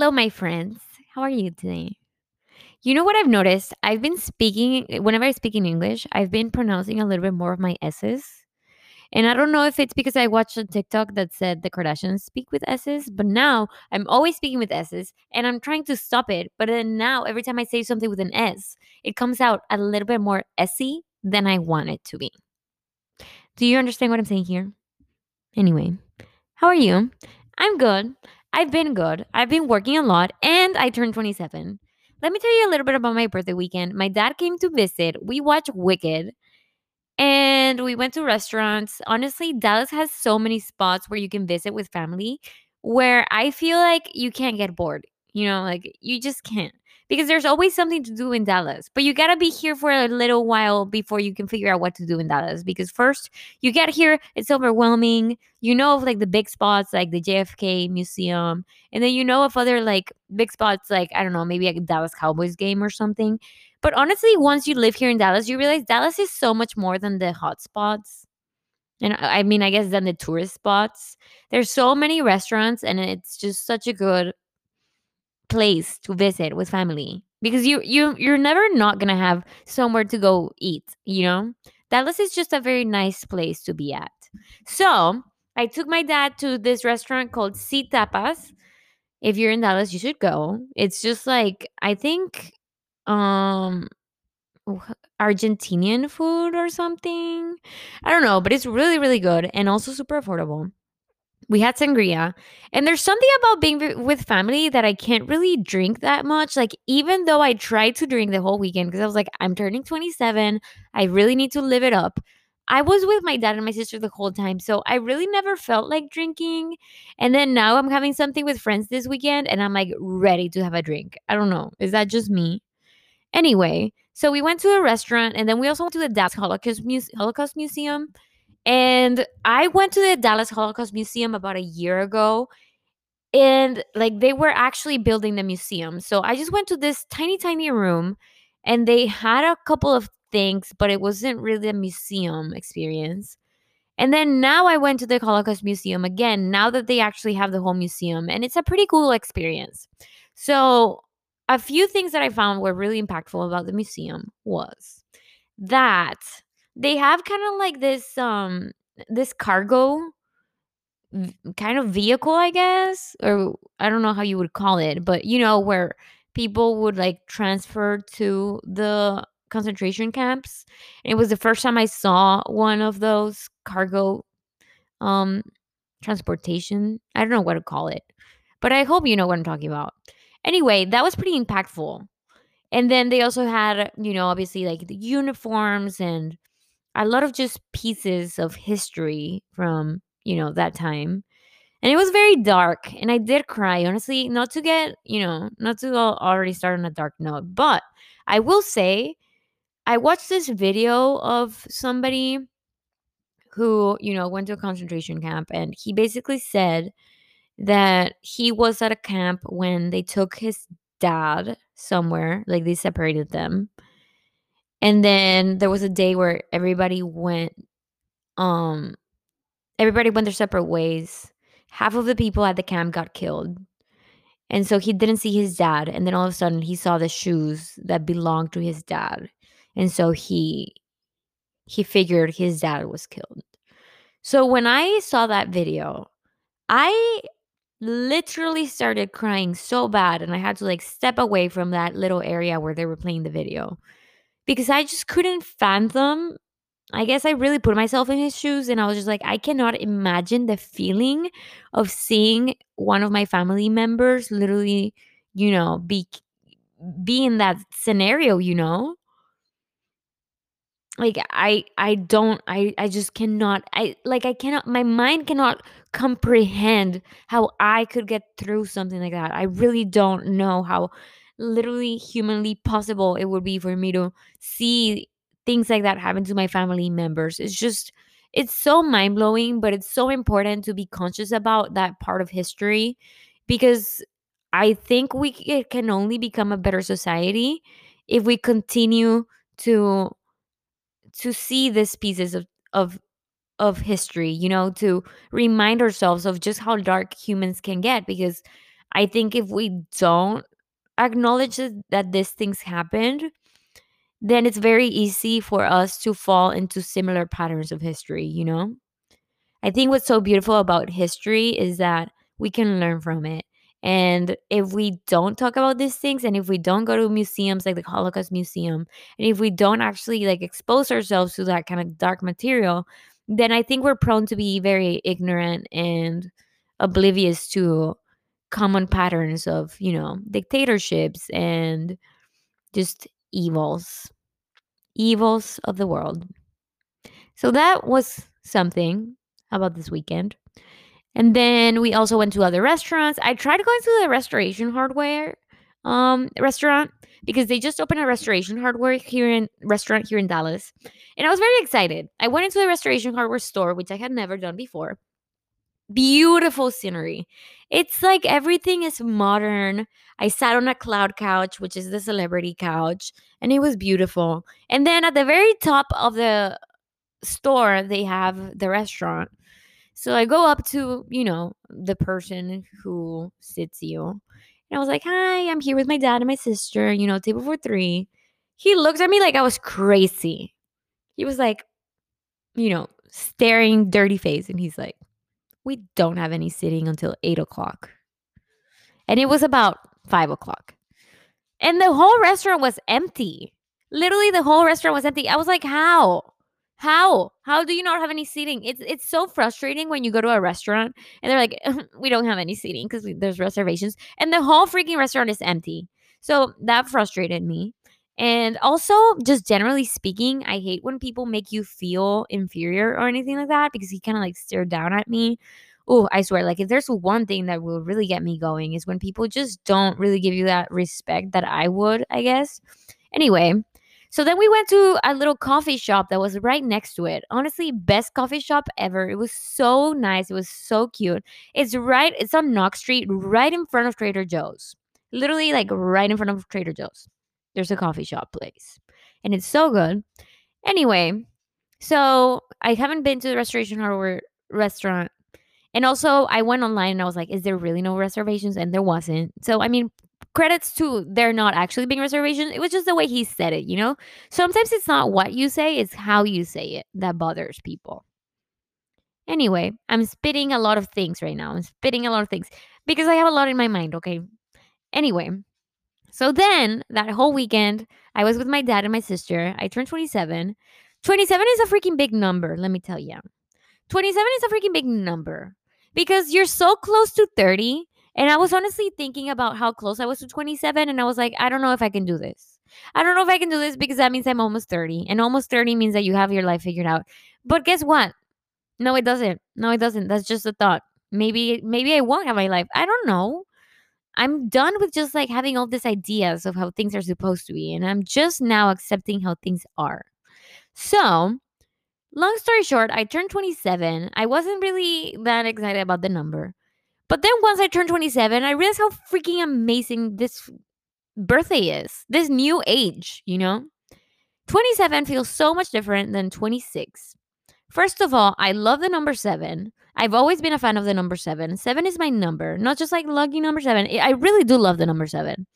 Hello, my friends. How are you today? You know what I've noticed? I've been speaking, whenever I speak in English, I've been pronouncing a little bit more of my S's. And I don't know if it's because I watched a TikTok that said the Kardashians speak with S's, but now I'm always speaking with S's and I'm trying to stop it. But then now, every time I say something with an S, it comes out a little bit more S-y than I want it to be. Do you understand what I'm saying here? Anyway, how are you? I'm good. I've been good. I've been working a lot and I turned 27. Let me tell you a little bit about my birthday weekend. My dad came to visit. We watched Wicked and we went to restaurants. Honestly, Dallas has so many spots where you can visit with family where I feel like you can't get bored. You know, like you just can't because there's always something to do in Dallas. But you got to be here for a little while before you can figure out what to do in Dallas because first you get here, it's overwhelming. You know of like the big spots like the JFK Museum, and then you know of other like big spots like I don't know, maybe a Dallas Cowboys game or something. But honestly, once you live here in Dallas, you realize Dallas is so much more than the hot spots. And uh, I mean, I guess than the tourist spots. There's so many restaurants and it's just such a good place to visit with family because you you you're never not gonna have somewhere to go eat you know? Dallas is just a very nice place to be at. So i took my dad to this restaurant called sea tapas if you're in dallas you should go. It's just like i think um argentinian food or something. I don't know but it's really really good and also super affordable we had sangria and there's something about being with family that i can't really drink that much like even though i tried to drink the whole weekend because i was like i'm turning 27 i really need to live it up. I was with my dad and my sister the whole time so i really never felt like drinking and then now i'm having something with friends this weekend and i'm like ready to have a drink. I don't know is that just me? Anyway so we went to a restaurant and then we also went to the dallas holocaust, Muse- holocaust museum and I went to the Dallas Holocaust Museum about a year ago. And like they were actually building the museum. So I just went to this tiny, tiny room and they had a couple of things, but it wasn't really a museum experience. And then now I went to the Holocaust Museum again, now that they actually have the whole museum. And it's a pretty cool experience. So, a few things that I found were really impactful about the museum was that they have kind of like this um this cargo kind of vehicle, I guess, or I don't know how you would call it, but you know where people would like transfer to the concentration camps. And it was the first time I saw one of those cargo um transportation. I don't know what to call it. But I hope you know what I'm talking about. Anyway, that was pretty impactful. And then they also had, you know, obviously like the uniforms and a lot of just pieces of history from, you know, that time. And it was very dark. And I did cry, honestly, not to get, you know, not to already start on a dark note. But I will say, I watched this video of somebody who, you know, went to a concentration camp. And he basically said that he was at a camp when they took his dad somewhere, like they separated them and then there was a day where everybody went um everybody went their separate ways. Half of the people at the camp got killed. And so he didn't see his dad. And then all of a sudden he saw the shoes that belonged to his dad. And so he he figured his dad was killed. So when i saw that video i literally started crying so bad. And i had to like step away from that little area where they were playing the video because I just couldn't fathom. I guess I really put myself in his shoes and I was just like, I cannot imagine the feeling of seeing one of my family members literally, you know, be be in that scenario, you know? Like I I don't I I just cannot I like I cannot my mind cannot comprehend how I could get through something like that. I really don't know how literally humanly possible it would be for me to see things like that happen to my family members. It's just, it's so mind blowing, but it's so important to be conscious about that part of history because I think we can only become a better society if we continue to to see these pieces of of of history, you know, to remind ourselves of just how dark humans can get because I think if we don't acknowledge that, these things happened, then it's very easy for us to fall into similar patterns of history, you know? I think what's so beautiful about history is that we can learn from it. And if we don't talk about these things and if we don't go to museums like the Holocaust Museum and if we don't actually like expose ourselves to that kind of dark material, then I think we're prone to be very ignorant and oblivious to common patterns of, you know, dictatorships and just evils, evils of the world. So that was something about this weekend. And then we also went to other restaurants. I tried going to the Restoration Hardware um restaurant because they just opened a Restoration Hardware here in restaurant here in Dallas. And I was very excited. I went into the Restoration Hardware store, which I had never done before. Beautiful scenery. It's like everything is modern. I sat on a cloud couch, which is the celebrity couch, and it was beautiful. And then at the very top of the store, they have the restaurant. So I go up to, you know, the person who sits you. And I was like, Hi, I'm here with my dad and my sister, you know, table for three. He looked at me like I was crazy. He was like, you know, staring dirty face. And he's like, We don't have any sitting until eight o'clock. And it was about five o'clock. And the whole restaurant was empty. Literally, the whole restaurant was empty. I was like, How? How? How do you not have any seating? It's it's so frustrating when you go to a restaurant and they're like, we don't have any seating because there's reservations, and the whole freaking restaurant is empty. So that frustrated me. And also, just generally speaking, I hate when people make you feel inferior or anything like that because he kind of like stared down at me. Oh, I swear, like if there's one thing that will really get me going is when people just don't really give you that respect that I would, I guess. Anyway, so then we went to a little coffee shop that was right next to it. Honestly, best coffee shop ever. It was so nice. It was so cute. It's right, it's on Knox Street, right in front of Trader Joe's. Literally, like right in front of Trader Joe's. There's a coffee shop place. And it's so good. Anyway, so I haven't been to the Restoration Hardware restaurant. And also, I went online and I was like, is there really no reservations? And there wasn't. So, I mean, credits to there not actually being reservations. It was just the way he said it, you know? Sometimes it's not what you say, it's how you say it that bothers people. Anyway, I'm spitting a lot of things right now. I'm spitting a lot of things because I have a lot in my mind, okay? Anyway, so then that whole weekend, I was with my dad and my sister. I turned 27. 27 is a freaking big number, let me tell you. 27 is a freaking big number because you're so close to 30 and I was honestly thinking about how close I was to 27, and I was like, I don't know if I can do this. I don't know if I can do this because that means I'm almost 30, and almost 30 means that you have your life figured out. But guess what? No, it doesn't. No, it doesn't. That's just a thought. Maybe, maybe I won't have my life. I don't know. I'm done with just like having all these ideas of how things are supposed to be, and I'm just now accepting how things are. So, long story short, I turned 27. I wasn't really that excited about the number. But then once I turned 27, I realized how freaking amazing this birthday is. This new age, you know? 27 feels so much different than 26. First of all, I love the number seven. I've always been a fan of the number seven. Seven is my number, not just like lucky number seven. I really do love the number seven.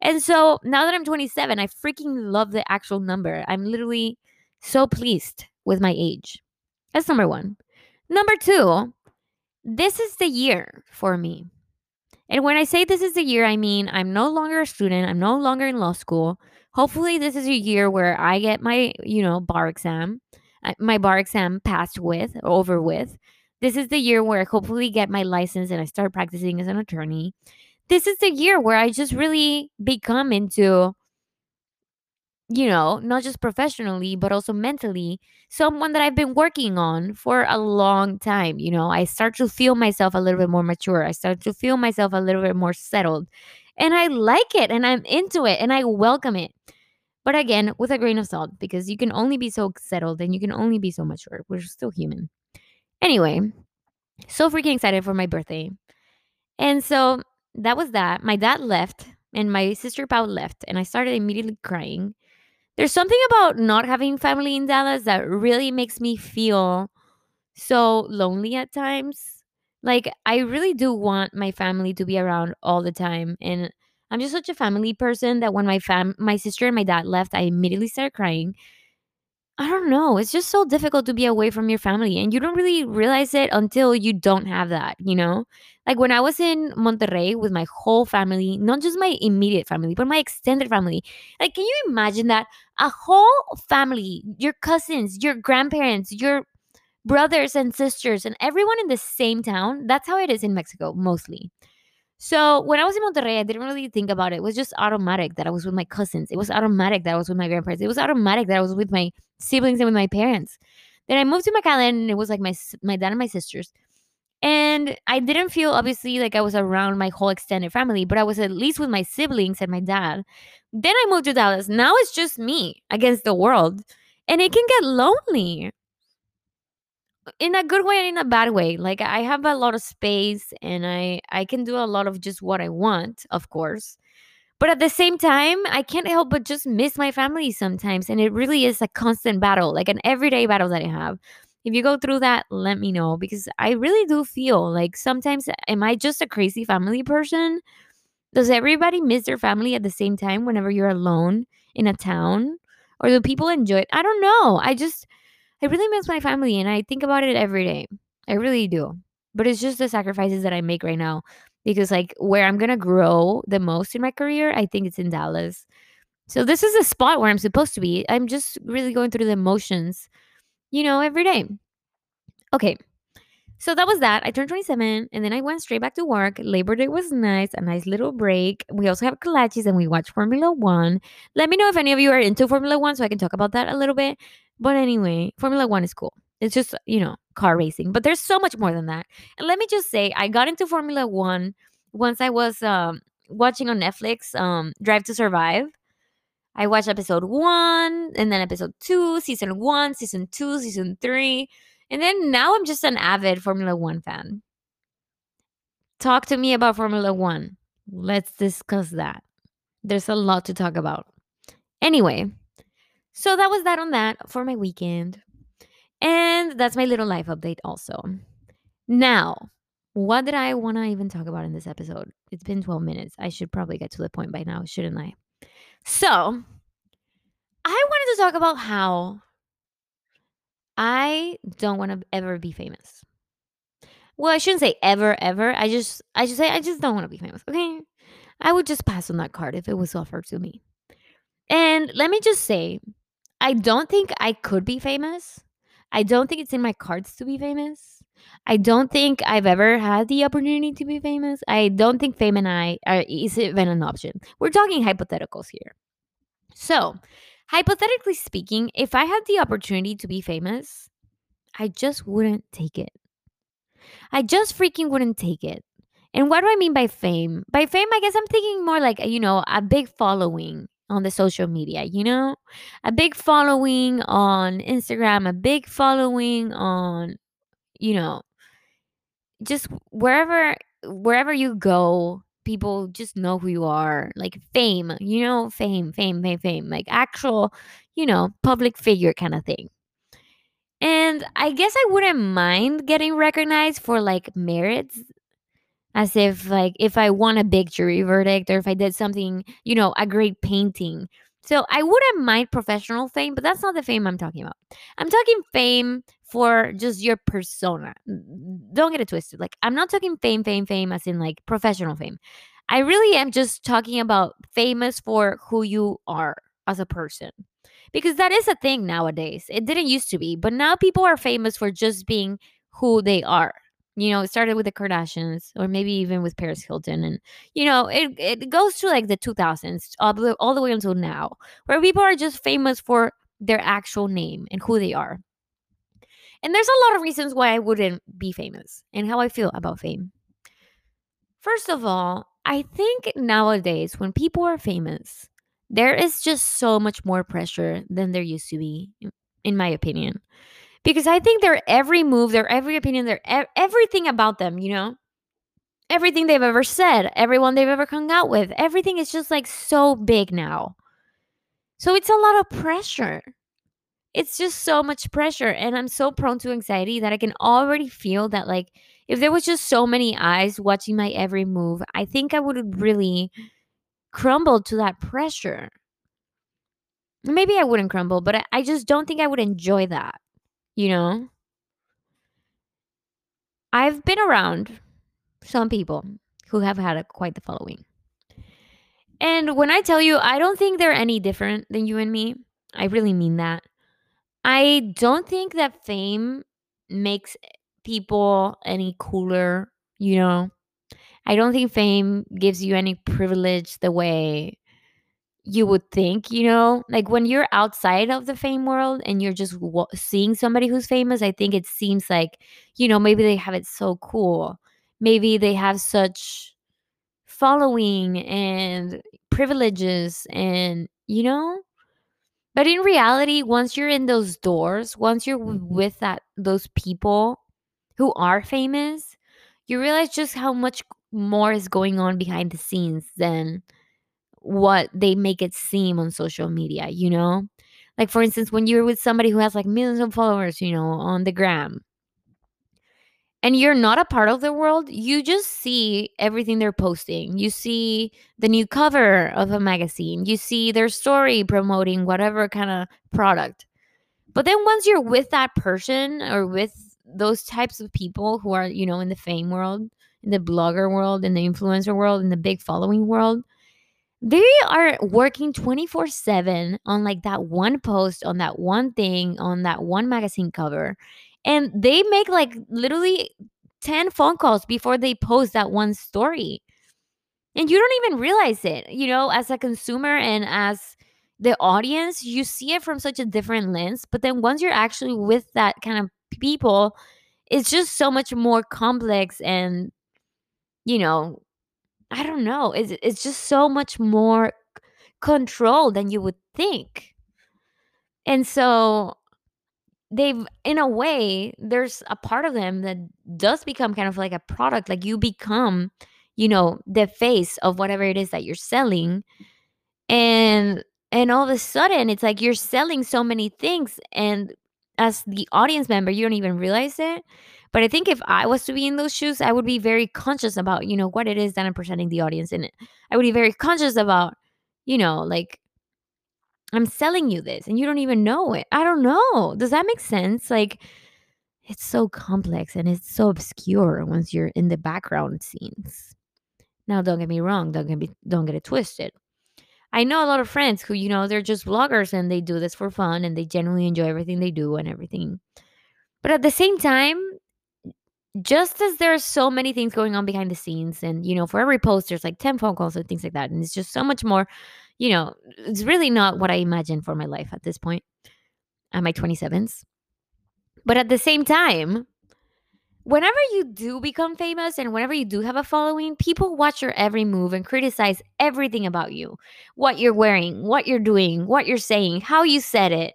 And so now that I'm 27, I freaking love the actual number. I'm literally so pleased with my age. That's number one. Number two, this is the year for me. And when I say this is the year, I mean I'm no longer a student, I'm no longer in law school. Hopefully, this is a year where I get my, you know, bar exam, my bar exam passed with, or over with. This is the year where I hopefully get my license and I start practicing as an attorney. This is the year where I just really become into you know, not just professionally, but also mentally, someone that I've been working on for a long time. You know, I start to feel myself a little bit more mature. I start to feel myself a little bit more settled. And I like it and I'm into it and I welcome it. But again, with a grain of salt, because you can only be so settled and you can only be so mature. We're still human. Anyway, so freaking excited for my birthday. And so that was that. My dad left and my sister Pau left, and I started immediately crying there's something about not having family in Dallas that really makes me feel so lonely at times Like I really do want my family to be around all the time and I'm just such a family person that when my fam my sister and my dad left, I immediately started crying. I don't know. It's just so difficult to be away from your family, and you don't really realize it until you don't have that, you know? Like when I was in Monterrey with my whole family, not just my immediate family, but my extended family. Like, can you imagine that? A whole family, your cousins, your grandparents, your brothers and sisters, and everyone in the same town. That's how it is in Mexico, mostly. So when I was in Monterrey, I didn't really think about it. It was just automatic that I was with my cousins. It was automatic that I was with my grandparents. It was automatic that I was with my siblings and with my parents. Then I moved to McAllen and it was like my my dad and my sisters. And I didn't feel obviously like I was around my whole extended family, but I was at least with my siblings and my dad. Then I moved to Dallas. Now it's just me against the world. And it can get lonely in a good way and in a bad way. Like I have a lot of space and I I can do a lot of just what I want, of course. But at the same time, I can't help but just miss my family sometimes and it really is a constant battle, like an everyday battle that I have. If you go through that, let me know because I really do feel like sometimes am I just a crazy family person? Does everybody miss their family at the same time whenever you're alone in a town? Or do people enjoy it? I don't know. I just I really miss my family and I think about it every day. I really do. But it's just the sacrifices that I make right now because like where I'm going to grow the most in my career, I think it's in Dallas. So this is a spot where I'm supposed to be. I'm just really going through the emotions, you know, every day. Okay. So that was that. I turned 27 and then I went straight back to work. Labor Day was nice, a nice little break. We also have kolaches and we watch Formula One. Let me know if any of you are into Formula One so I can talk about that a little bit. But anyway, Formula One is cool. It's just, you know, car racing, but there's so much more than that. And let me just say, I got into Formula One once I was um, watching on Netflix um, Drive to Survive. I watched episode one and then episode two, season one, season two, season three. And then now I'm just an avid Formula One fan. Talk to me about Formula One. Let's discuss that. There's a lot to talk about. Anyway, so that was that on that for my weekend. And that's my little life update also. Now, what did I want to even talk about in this episode? It's been 12 minutes. I should probably get to the point by now, shouldn't I? So, I wanted to talk about how I don't want to ever be famous. Well, I shouldn't say ever, ever. I just, I should say I just don't want to be famous. Okay, I would just pass on that card if it was offered to me. And let me just say, I don't think I could be famous. I don't think it's in my cards to be famous. I don't think I've ever had the opportunity to be famous. I don't think fame and I are is even an option. We're talking hypotheticals here. So, hypothetically speaking, if I had the opportunity to be famous, I just wouldn't take it. I just freaking wouldn't take it. And what do I mean by fame? By fame, I guess I'm thinking more like, you know, a big following, on the social media, you know? A big following on Instagram, a big following on, you know, just wherever wherever you go, people just know who you are. Like fame, you know, fame, fame, fame, fame, like actual, you know, public figure kind of thing. And I guess I wouldn't mind getting recognized for like merits as if like if I won a big jury verdict or if I did something, you know, a great painting. So I wouldn't mind professional fame, but that's not the fame I'm talking about. I'm talking fame for just your persona. Don't get it twisted. Like I'm not talking fame, fame, fame as in like professional fame. I really am just talking about famous for who you are as a person. Because that is a thing nowadays. It didn't used to be, but now people are famous for just being who they are you know, it started with the Kardashians or maybe even with Paris Hilton. And, you know, it, it goes to like the 2000s all the, all the way until now, where people are just famous for their actual name and who they are. And there's a lot of reasons why I wouldn't be famous and how I feel about fame. First of all, I think nowadays when people are famous, there is just so much more pressure than there used to be, in my opinion because I think their every move, their every opinion, their everything about them, you know, everything they've ever said, everyone they've ever hung out with, everything is just like so big now. So it's a lot of pressure. It's just so much pressure. And I'm so prone to anxiety that I can already feel that, like, if there was just so many eyes watching my every move, I think I would really crumble to that pressure. Maybe I wouldn't crumble, but I, I just don't think I would enjoy that, you know? I've been around some people who have had a, quite the following. And when I tell you, I don't think they're any different than you and me. I really mean that. I don't think that fame makes people any cooler, you know? I don't think fame gives you any privilege the way you would think, you know? Like when you're outside of the fame world and you're just w- seeing somebody who's famous, I think it seems like, you know, maybe they have it so cool. Maybe they have such following and privileges and, you know? But in reality, once you're in those doors, once you're mm-hmm. with that those people who are famous, you realize just how much more is going on behind the scenes than what they make it seem on social media, you know? Like for instance, when you're with somebody who has like millions of followers, you know, on the gram, and you're not a part of the world, you just see everything they're posting. You see the new cover of a magazine, you see their story promoting whatever kind of product. But then once you're with that person or with those types of people who are, you know, in the fame world, in the blogger world, in the influencer world, in the big following world, they are working 24 7 on like that one post, on that one thing, on that one magazine cover. And they make like literally 10 phone calls before they post that one story. And you don't even realize it, you know, as a consumer and as the audience, you see it from such a different lens. But then once you're actually with that kind of people, it's just so much more complex and, you know, I don't know. It's, it's just so much more control than you would think. And so they've in a way there's a part of them that does become kind of like a product like you become you know the face of whatever it is that you're selling and and all of a sudden it's like you're selling so many things and as the audience member you don't even realize it but i think if i was to be in those shoes i would be very conscious about you know what it is that i'm presenting the audience in it. I would be very conscious about you know like I'm selling you this and you don't even know it. I don't know. Does that make sense? Like, it's so complex and it's so obscure once you're in the background scenes. Now, don't get me wrong. Don't get me, don't get it twisted. I know a lot of friends who, you know, they're just vloggers and they do this for fun and they genuinely enjoy everything they do and everything. But at the same time, just as there are so many things going on behind the scenes, and you know, for every post, there's like 10 phone calls and things like that. And it's just so much more you know, it's really not what I imagined for my life at this point, at my 27s. But at the same time, whenever you do become famous and whenever you do have a following, people watch your every move and criticize everything about you what you're wearing, what you're doing, what you're saying, how you said it,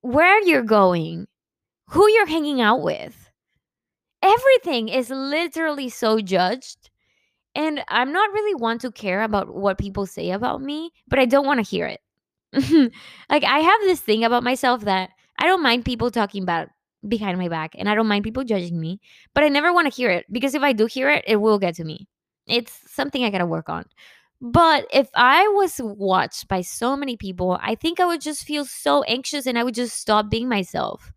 where you're going, who you're hanging out with. Everything is literally so judged and I'm not really one to care about what people say about me, but I don't want to hear it. like I have this thing about myself that I don't mind people talking about behind my back and I don't mind people judging me, but I never want to hear it because if I do hear it, it will get to me. It's something I got to work on. But if I was watched by so many people, I think I would just feel so anxious and I would just stop being myself.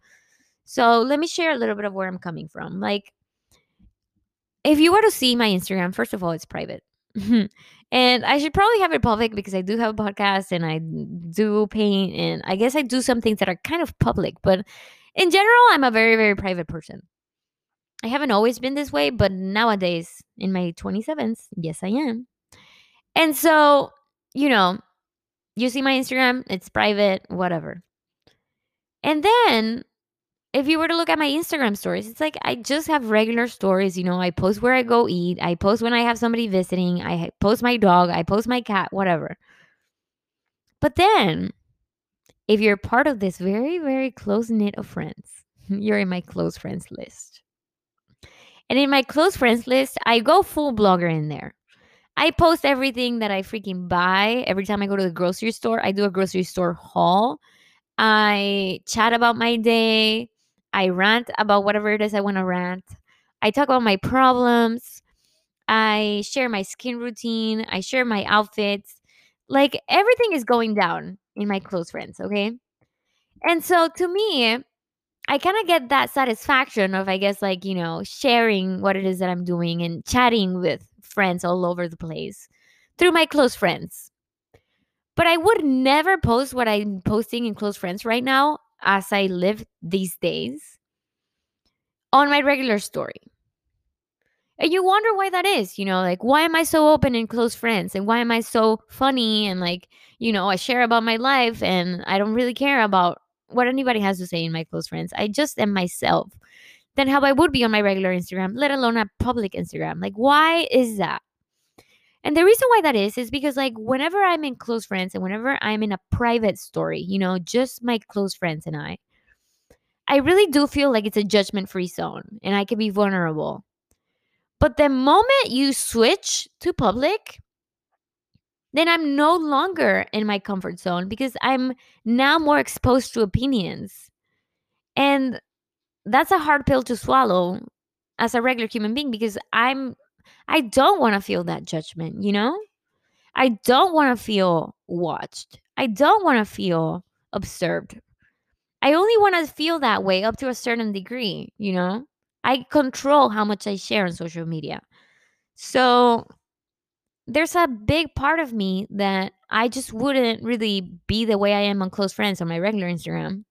So let me share a little bit of where I'm coming from. Like if you were to see my Instagram, first of all, it's private. and I should probably have it public because I do have a podcast and I do paint and I guess I do some things that are kind of public, but in general, I'm a very, very private person. I haven't always been this way, but nowadays, in my 27s, yes, I am. And so, you know, you see my Instagram, it's private, whatever. And then if you were to look at my Instagram stories, it's like I just have regular stories. You know, I post where I go eat, I post when I have somebody visiting, I post my dog, I post my cat, whatever. But then, if you're part of this very, very close knit of friends, you're in my close friends list. And in my close friends list, I go full blogger in there. I post everything that I freaking buy. Every time I go to the grocery store, I do a grocery store haul. I chat about my day. I rant about whatever it is I want to rant. I talk about my problems. I share my skin routine. I share my outfits. Like everything is going down in my close friends, okay? And so to me, I kind of get that satisfaction of, I guess, like, you know, sharing what it is that I'm doing and chatting with friends all over the place through my close friends. But I would never post what I'm posting in close friends right now as I live these days on my regular story. And you wonder why that is, you know, like why am I so open in close friends and why am I so funny and like, you know, I share about my life and I don't really care about what anybody has to say in my close friends. I just am myself than how I would be on my regular Instagram, let alone a public Instagram. Like, why is that? And the reason why that is, is because, like, whenever I'm in close friends and whenever I'm in a private story, you know, just my close friends and I, I really do feel like it's a judgment free zone and I can be vulnerable. But the moment you switch to public, then I'm no longer in my comfort zone because I'm now more exposed to opinions. And that's a hard pill to swallow as a regular human being because I'm I don't want to feel that judgment, you know? I don't want to feel watched. I don't want to feel observed. I only want to feel that way up to a certain degree, you know? I control how much I share on social media. So there's a big part of me that I just wouldn't really be the way I am on close friends on my regular Instagram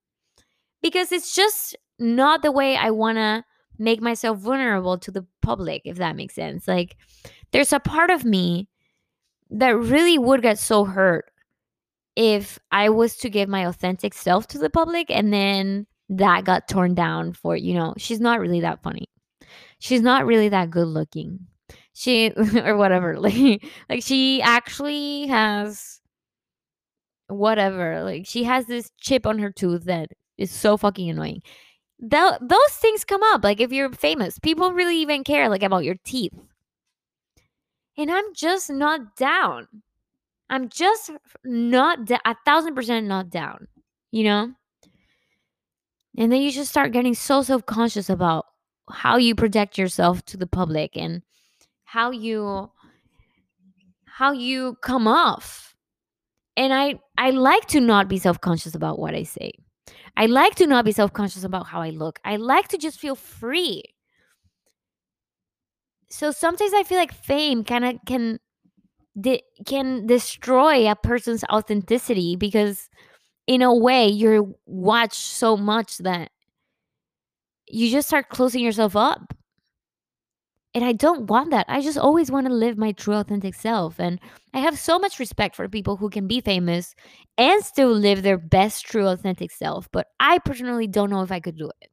because it's just not the way I want to make myself vulnerable to the public, if that makes sense. Like, there's a part of me that really would get so hurt if I was to give my authentic self to the public and then that got torn down for, you know, she's not really that funny. She's not really that good looking she or whatever like like she actually has whatever like she has this chip on her tooth that is so fucking annoying Th- those things come up like if you're famous people really even care like about your teeth. And i'm just not down. I'm just not da- a thousand percent not down you know? And then you just start getting so self-conscious about how you project yourself to the public and how you how you come off. And i i like to not be self-conscious about what i say i like to not be self-conscious about how i look. I like to just feel free. So sometimes i feel like fame kind of can de- can destroy a person's authenticity because in a way you're watched so much that you just start closing yourself up and I don't want that. I just always want to live my true authentic self. And I have so much respect for people who can be famous and still live their best true authentic self. But I personally don't know if I could do it.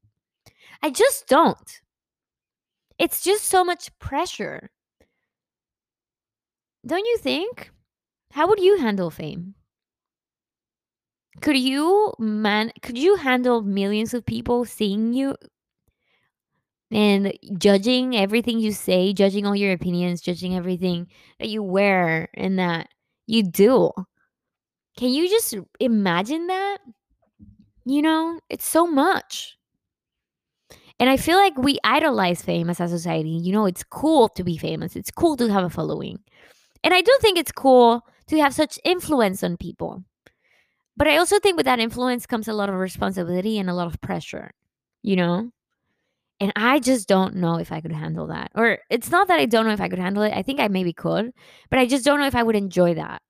I just don't. It's just so much pressure. Don't you think? How would you handle fame? Could you man could you handle millions of people seeing you and judging everything you say, judging all your opinions, judging everything that you wear and that you do. Can you just imagine that? You know, it's so much. And I feel like we idolize fame as a society. You know, it's cool to be famous, it's cool to have a following. And I do think it's cool to have such influence on people. But I also think with that influence comes a lot of responsibility and a lot of pressure, you know? And I just don't know if I could handle that. Or it's not that I don't know if I could handle it. I think I maybe could, but I just don't know if I would enjoy that.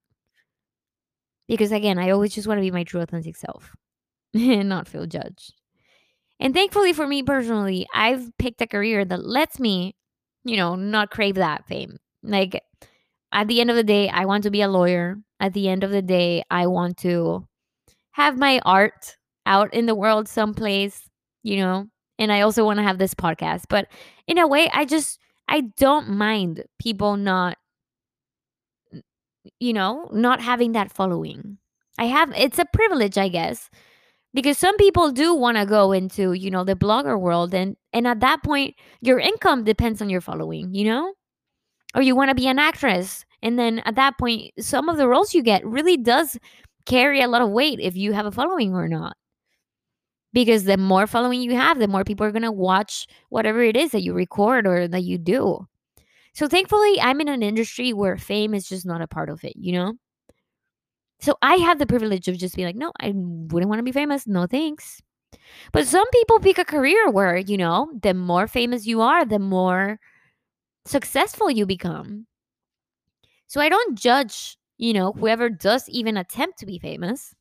Because again, I always just want to be my true authentic self and not feel judged. And thankfully for me personally, I've picked a career that lets me, you know, not crave that fame. Like at the end of the day, I want to be a lawyer. At the end of the day, I want to have my art out in the world someplace, you know, and I also want to have this podcast. But in a way, I just I don't mind people not you know, not having that following. I have it's a privilege, I guess. Because some people do want to go into, you know, the blogger world and and at that point your income depends on your following, you know? Or you want to be an actress and then at that point some of the roles you get really does carry a lot of weight if you have a following or not. Because the more following you have, the more people are going to watch whatever it is that you record or that you do. So thankfully, I'm in an industry where fame is just not a part of it, you know? So I have the privilege of just being like, no, I wouldn't want to be famous. No thanks. But some people pick a career where, you know, the more famous you are, the more successful you become. So I don't judge, you know, whoever does even attempt to be famous.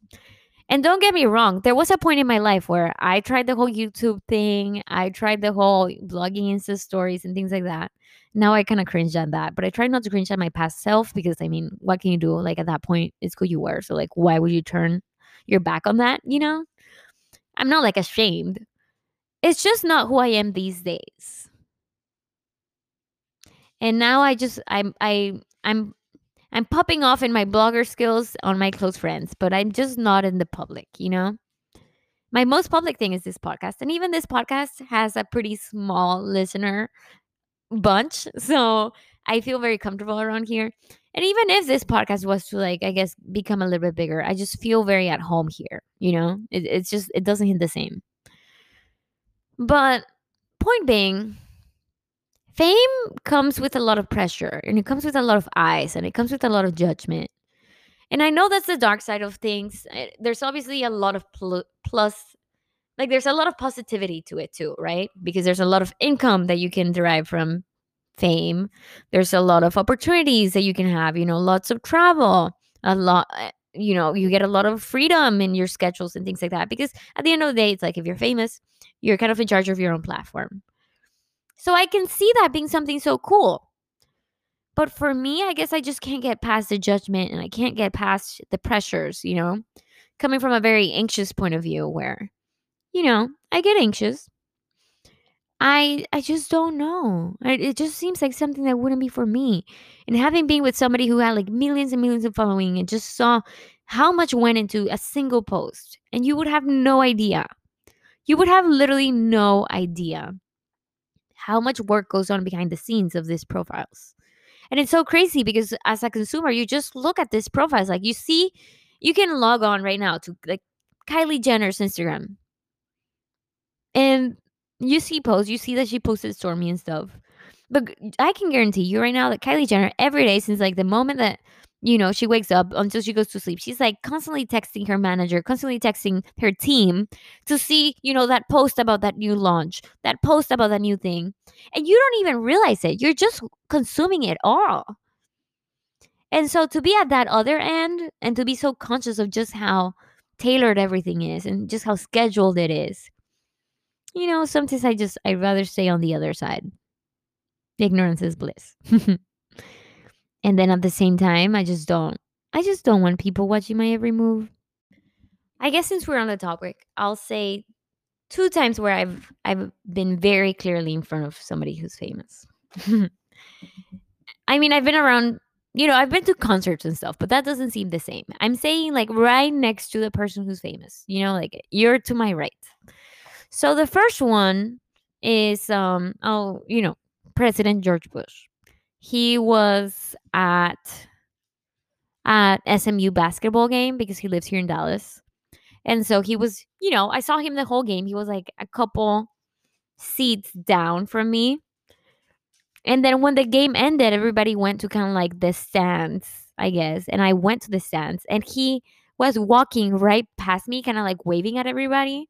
And don't get me wrong, there was a point in my life where I tried the whole YouTube thing. I tried the whole blogging Insta stories and things like that. Now I kind of cringe at that, but I try not to cringe at my past self because I mean, what can you do? Like at that point, it's who you were. So like, why would you turn your back on that? You know, I'm not like ashamed. It's just not who I am these days. And now I just I'm I I'm I'm popping off in my blogger skills on my close friends, but I'm just not in the public, you know? My most public thing is this podcast. And even this podcast has a pretty small listener bunch. So I feel very comfortable around here. And even if this podcast was to like, I guess, become a little bit bigger, I just feel very at home here. You know, it, it's just, it doesn't hit the same. But point being, fame comes with a lot of pressure and it comes with a lot of eyes and it comes with a lot of judgment. And I know that's the dark side of things. Eh, there's obviously a lot of pl- plus like there's a lot of positivity to it too, right? Because there's a lot of income that you can derive from fame. There's a lot of opportunities that you can have, you know, lots of travel, a lot eh, you know, you get a lot of freedom in your schedules and things like that because at the end of the day, it's like if you're famous, you're kind of in charge of your own platform. So I can see that being something so cool. But for me, I guess I just can't get past the judgment and I can't get past the pressures, you know, coming from a very anxious point of view where you know, I get anxious. I I just don't know. It, just seems like something that wouldn't be for me. And having been with somebody who had like millions and millions of following and just saw how much went into a single post, and you would have no idea. You would have literally no idea how much work goes on behind the scenes of these profiles. And it's so crazy because as a consumer, you just look at these profiles. Like you see, you can log on right now to like Kylie Jenner's Instagram and you see posts, you see that she posted Stormi and stuff. But I can guarantee you right now that Kylie Jenner, every day since like the moment that, you know, she wakes up until she goes to sleep, she's like constantly texting her manager, constantly texting her team to see, you know, that post about that new launch, that post about that new thing. And you don't even realize it. You're just consuming it all. And so to be at that other end and to be so conscious of just how tailored everything is and just how scheduled it is you know, sometimes I just I'd rather stay on the other side. Ignorance is bliss. and then at the same time, I just don't I just don't want people watching my every move. I guess since we're on the topic, I'll say two times where I've I've been very clearly in front of somebody who's famous. I mean, I've been around, you know, I've been to concerts and stuff, but that doesn't seem the same. I'm saying like right next to the person who's famous, you know, like you're to my right. So the first one is um oh, you know, President George Bush. He was at at SMU basketball game because he lives here in Dallas. And so he was, you know, I saw him the whole game. He was like a couple seats down from me. And then when the game ended, everybody went to kind of like the stands, I guess. And I went to the stands and he was walking right past me, kind of like waving at everybody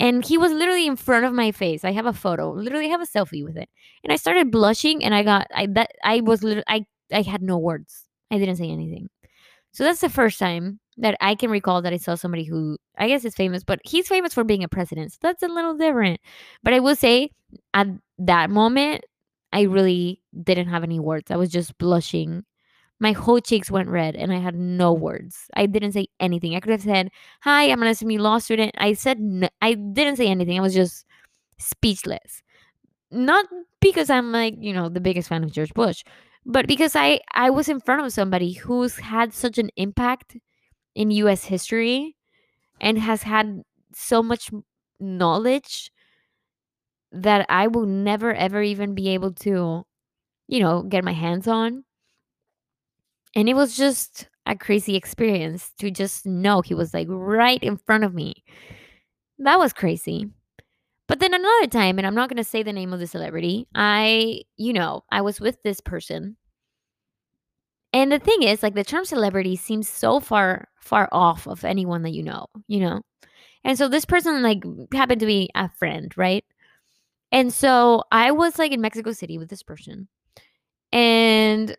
and he was literally in front of my face. I have a photo, literally have a selfie with it, and I started blushing, and I got I that I was I I had no words. I didn't say anything. So that's the first time that I can recall that I saw somebody who I guess is famous, but he's famous for being a president. So that's a little different. But I will say at that moment, I really didn't have any words. I was just blushing my whole cheeks went red and I had no words. I didn't say anything. I could have said, Hi, I'm an SMU law student. I said, I didn't say anything. I was just speechless. Not because I'm like, you know, the biggest fan of George Bush, but because I, I was in front of somebody who's had such an impact in US history and has had so much knowledge that I will never, ever even be able to, you know, get my hands on and it was just a crazy experience to just know he was like right in front of me. that was crazy. But then another time, and I'm not going to say the name of the celebrity, I, you know, I was with this person. And the thing is, like, the term celebrity seems so far, far off of anyone that you know, you know? And so this person, like, happened to be a friend, right? And so I was, like, in Mexico City with this person. And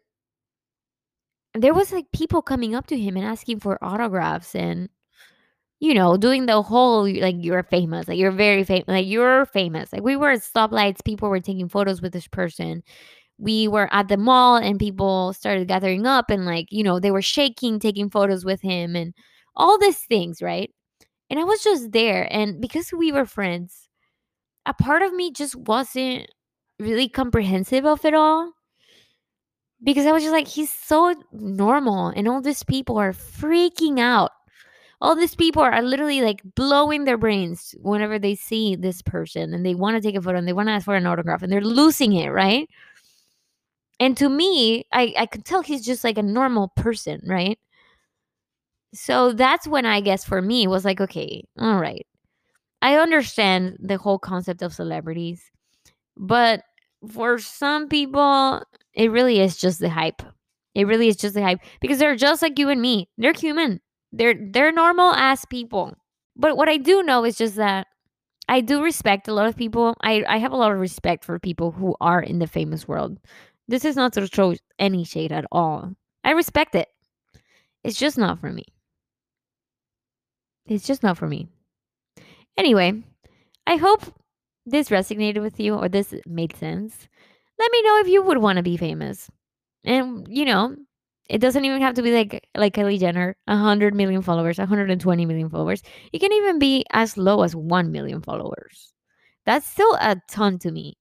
there was, like, people coming up to him and asking for autographs and you know, doing the whole like you're famous, like you're very famous, like you're famous. Like we were at stoplights, people were taking photos with this person. We were at the mall and people started gathering up and like, you know, they were shaking, taking photos with him and all these things, right? And I was just there and because we were friends, a part of me just wasn't really comprehensive of it all. Because I was just like, he's so normal, and all these people are freaking out all these people are literally like blowing their brains whenever they see this person and they want to take a photo and they want to ask for an autograph and they're losing it, right? And to me, I, I could tell he's just like a normal person, right? So that's when I guess for me was like, okay, all right. I understand the whole concept of celebrities, but for some people, it really is just the hype. It really is just the hype because they're just like you and me. They're human. They're they're normal ass people. But what I do know is just that I do respect a lot of people. I, I have a lot of respect for people who are in the famous world. This is not to throw any shade at all. I respect it. It's just not for me. It's just not for me. Anyway, I hope this resonated with you or this made sense. Let me know if you would want to be famous. And, you know, it doesn't even have to be like like Kylie Jenner, 100 million followers, 120 million followers. It can even be as low as 1 million followers. That's still a ton to me.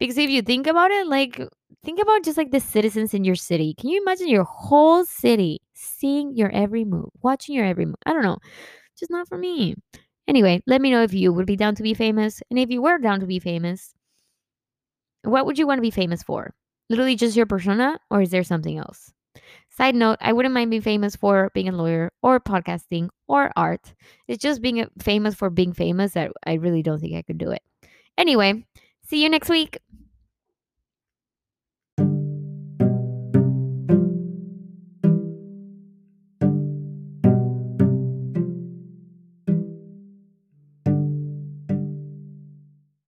Because if you think about it, like think about just like the citizens in your city. Can you imagine your whole city seeing your every move, watching your every move? I don't know. Just not for me. Anyway, let me know if you would be down to be famous. And if you were down to be famous, what would you want to be famous for? Literally just your persona, or is there something else? Side note, I wouldn't mind being famous for being a lawyer or podcasting or art. It's just being uh, famous for being famous that I really don't think I could do it. Anyway, see you next week.